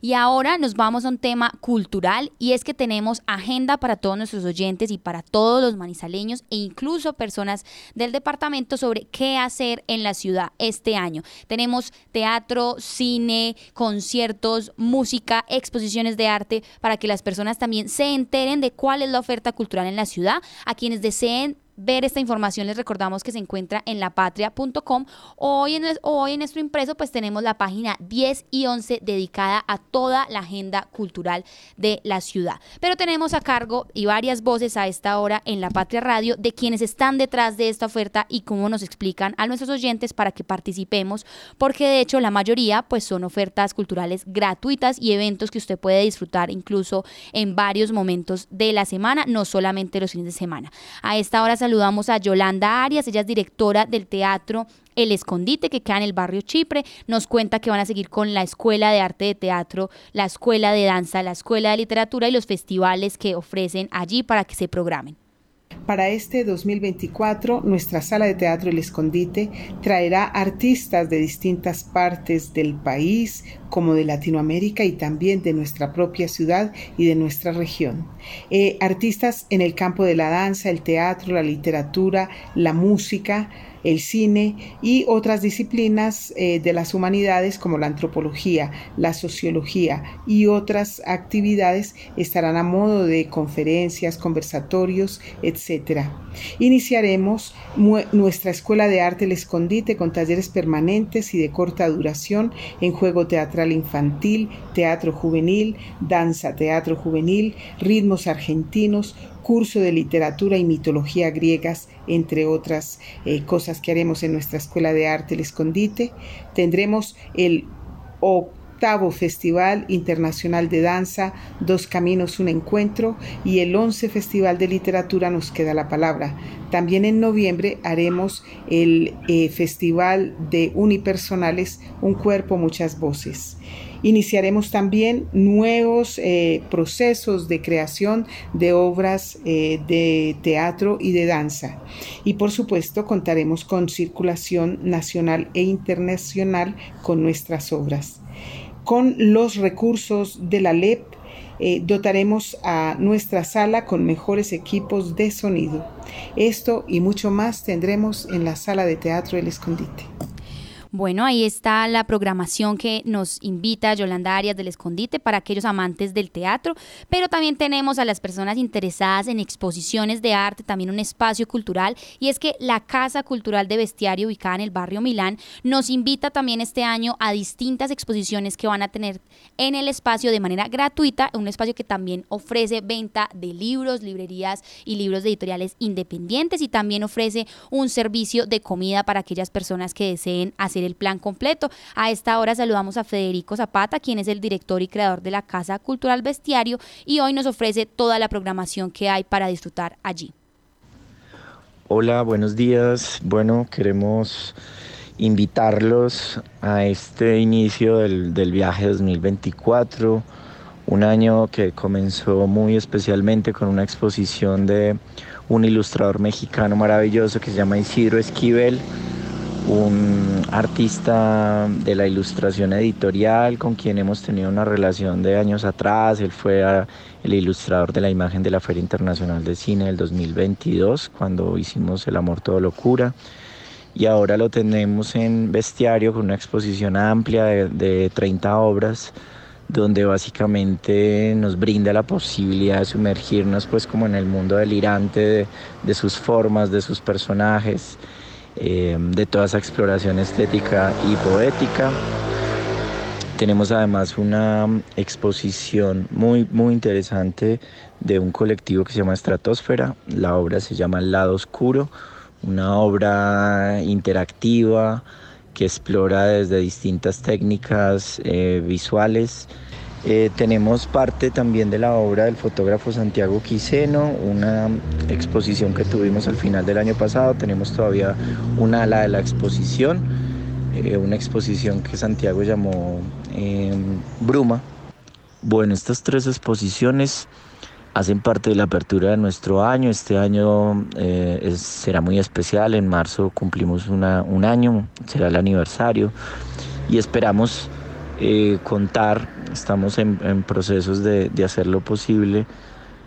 Y ahora nos vamos a un tema cultural y es que tenemos agenda para todos nuestros oyentes y para todos los manizaleños e incluso personas del departamento sobre qué hacer en la ciudad este año. Tenemos teatro, cine, conciertos, música, exposiciones de arte para que las personas también se enteren de cuál es la oferta cultural en la ciudad. A quienes deseen ver esta información, les recordamos que se encuentra en lapatria.com. Hoy en, hoy en nuestro impreso pues tenemos la página 10 y 11 dedicada a toda la agenda cultural de la ciudad. Pero tenemos a cargo y varias voces a esta hora en La Patria Radio de quienes están detrás de esta oferta y cómo nos explican a nuestros oyentes para que participemos, porque de hecho la mayoría pues son ofertas culturales gratuitas y eventos que usted puede disfrutar incluso en varios momentos de la semana, no solamente los fines de semana. A esta hora saludamos a Yolanda Arias, ella es directora del teatro El Escondite, que queda en el barrio Chipre. Nos cuenta que van a seguir con la Escuela de Arte de Teatro, la Escuela de Danza, la Escuela de Literatura y los festivales que ofrecen allí para que se programen. Para este 2024, nuestra sala de teatro El Escondite traerá artistas de distintas partes del país, como de Latinoamérica y también de nuestra propia ciudad y de nuestra región. Eh, artistas en el campo de la danza, el teatro, la literatura, la música, el cine y otras disciplinas eh, de las humanidades como la antropología, la sociología y otras actividades estarán a modo de conferencias, conversatorios, etc. Iniciaremos nuestra Escuela de Arte El Escondite con talleres permanentes y de corta duración en juego teatral infantil, teatro juvenil, danza, teatro juvenil, ritmos argentinos, curso de literatura y mitología griegas, entre otras eh, cosas que haremos en nuestra Escuela de Arte El Escondite. Tendremos el octavo Festival Internacional de Danza, Dos Caminos, un Encuentro, y el once Festival de Literatura Nos Queda la Palabra. También en noviembre haremos el eh, Festival de Unipersonales, Un Cuerpo, Muchas Voces. Iniciaremos también nuevos eh, procesos de creación de obras eh, de teatro y de danza. Y por supuesto contaremos con circulación nacional e internacional con nuestras obras. Con los recursos de la LEP eh, dotaremos a nuestra sala con mejores equipos de sonido. Esto y mucho más tendremos en la sala de teatro El Escondite. Bueno, ahí está la programación que nos invita Yolanda Arias del Escondite para aquellos amantes del teatro, pero también tenemos a las personas interesadas en exposiciones de arte, también un espacio cultural, y es que la Casa Cultural de Bestiario ubicada en el barrio Milán nos invita también este año a distintas exposiciones que van a tener en el espacio de manera gratuita, un espacio que también ofrece venta de libros, librerías y libros de editoriales independientes y también ofrece un servicio de comida para aquellas personas que deseen hacer el plan completo. A esta hora saludamos a Federico Zapata, quien es el director y creador de la Casa Cultural Bestiario y hoy nos ofrece toda la programación que hay para disfrutar allí. Hola, buenos días. Bueno, queremos invitarlos a este inicio del, del viaje 2024, un año que comenzó muy especialmente con una exposición de un ilustrador mexicano maravilloso que se llama Isidro Esquivel un artista de la ilustración editorial con quien hemos tenido una relación de años atrás. Él fue el ilustrador de la imagen de la Feria Internacional de Cine del 2022, cuando hicimos El Amor Todo Locura. Y ahora lo tenemos en Bestiario con una exposición amplia de, 30 obras donde básicamente nos brinda la posibilidad de sumergirnos pues como en el mundo delirante de, de sus formas, de sus personajes eh, de toda esa exploración estética y poética. Tenemos además una exposición muy, muy interesante de un colectivo que se llama Estratosfera. La obra se llama El lado oscuro, una obra interactiva que explora desde distintas técnicas eh, visuales eh, tenemos parte también de la obra del fotógrafo Santiago Quiseno, una exposición que tuvimos al final del año pasado. Tenemos todavía una ala de la exposición, eh, una exposición que Santiago llamó em, Bruma. Bueno, estas tres exposiciones hacen parte de la apertura de nuestro año. Este año eh, será muy especial. En marzo cumplimos un año, será el aniversario y esperamos eh, contar, estamos en, procesos de, hacer lo posible,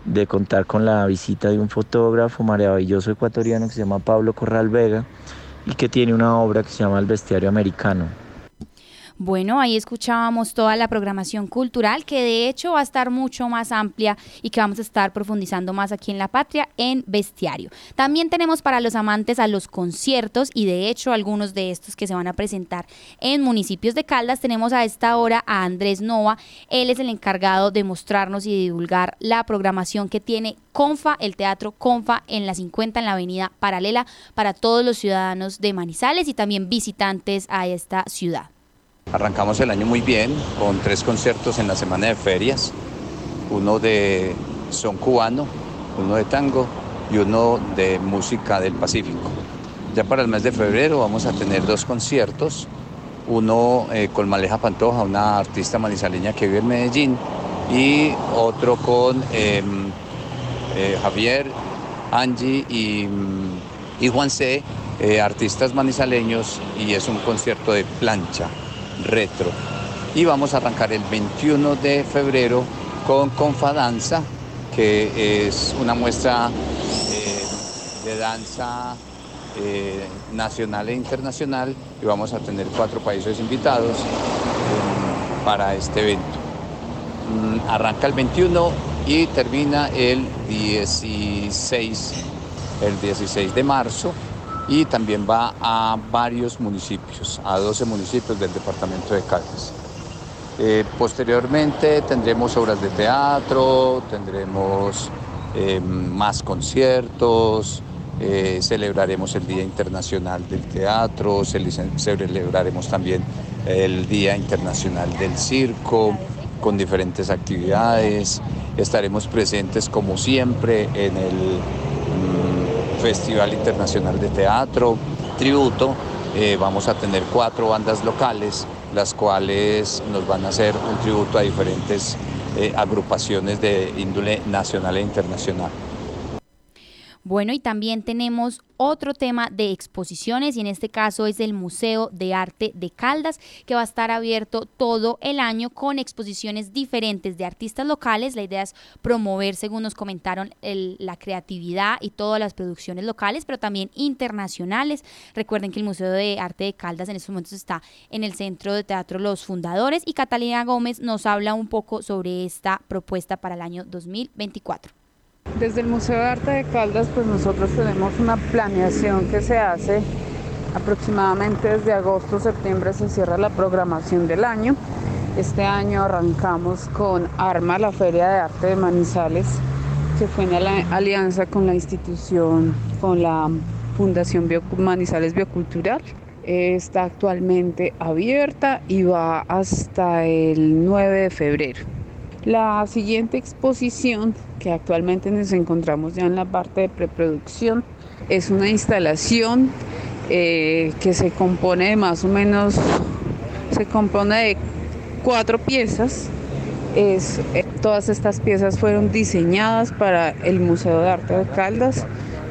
de contar con la visita de un fotógrafo maravilloso ecuatoriano que se llama Pablo Corral Vega y que tiene una obra que se llama El Bestiario Americano. Bueno, ahí escuchábamos toda la programación cultural que de hecho va a estar mucho más amplia y que vamos a estar profundizando más aquí en La Patria en Bestiario. También tenemos para los amantes a los conciertos y de hecho algunos de estos que se van a presentar en municipios de Caldas. Tenemos a esta hora a Andrés Nova. Él es el encargado de mostrarnos y divulgar la programación que tiene Confa, el Teatro Confa en la 50 en la Avenida Paralela para todos los ciudadanos de Manizales y también visitantes a esta ciudad. Arrancamos el año muy bien con tres conciertos en la semana de ferias, uno de son cubano, uno de tango y uno de música del Pacífico. Ya para el mes de febrero vamos a tener dos conciertos, uno eh, con Maleja Pantoja, una artista manizaleña que vive en Medellín, y otro con em, eh, Javier, Angie y, y Juan C., eh, artistas manizaleños, y es un concierto de plancha retro. Y vamos a arrancar el 21 de febrero con Confadanza, que es una muestra eh, de danza eh, nacional e internacional y vamos a tener cuatro países invitados eh, para este evento. Mm, arranca el 21 y termina el 16, el 16 de marzo y también va a varios municipios, a 12 municipios del departamento de Caldas. Eh, posteriormente tendremos obras de teatro, tendremos eh, más conciertos, eh, celebraremos el Día Internacional del Teatro, celebraremos también el Día Internacional del Circo con diferentes actividades, estaremos presentes como siempre en el Festival Internacional de Teatro, tributo. Eh, vamos a tener cuatro bandas locales, las cuales nos van a hacer un tributo a diferentes eh, agrupaciones de índole nacional e internacional. Bueno, y también tenemos otro tema de exposiciones y en este caso es el Museo de Arte de Caldas que va a estar abierto todo el año con exposiciones diferentes de artistas locales. La idea es promover, según nos comentaron, la creatividad y todas las producciones locales, pero también internacionales. Recuerden que el Museo de Arte de Caldas en estos momentos está en el Centro de Teatro Los Fundadores y Catalina Gómez nos habla un poco sobre esta propuesta para el año 2024. Desde el Museo de Arte de Caldas, pues nosotros tenemos una planeación que se hace aproximadamente desde agosto, septiembre se cierra la programación del año. Este año arrancamos con ARMA, la Feria de Arte de Manizales, que fue en alianza con la institución, con la Fundación Manizales Biocultural. Está actualmente abierta y va hasta el 9 de febrero. La siguiente exposición, que actualmente nos encontramos ya en la parte de preproducción, es una instalación eh, que se compone de más o menos, se compone de cuatro piezas. Eh, todas estas piezas fueron diseñadas para el Museo de Arte de Caldas.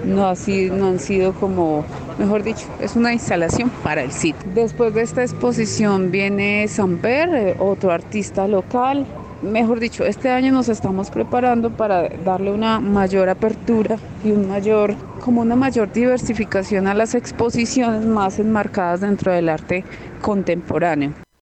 No, así, no han sido como, mejor dicho, es una instalación para el sitio. Después de esta exposición viene Samper, eh, otro artista local, mejor dicho, este año nos estamos preparando para darle una mayor apertura y un mayor, como una mayor diversificación a las exposiciones más enmarcadas dentro del arte contemporáneo.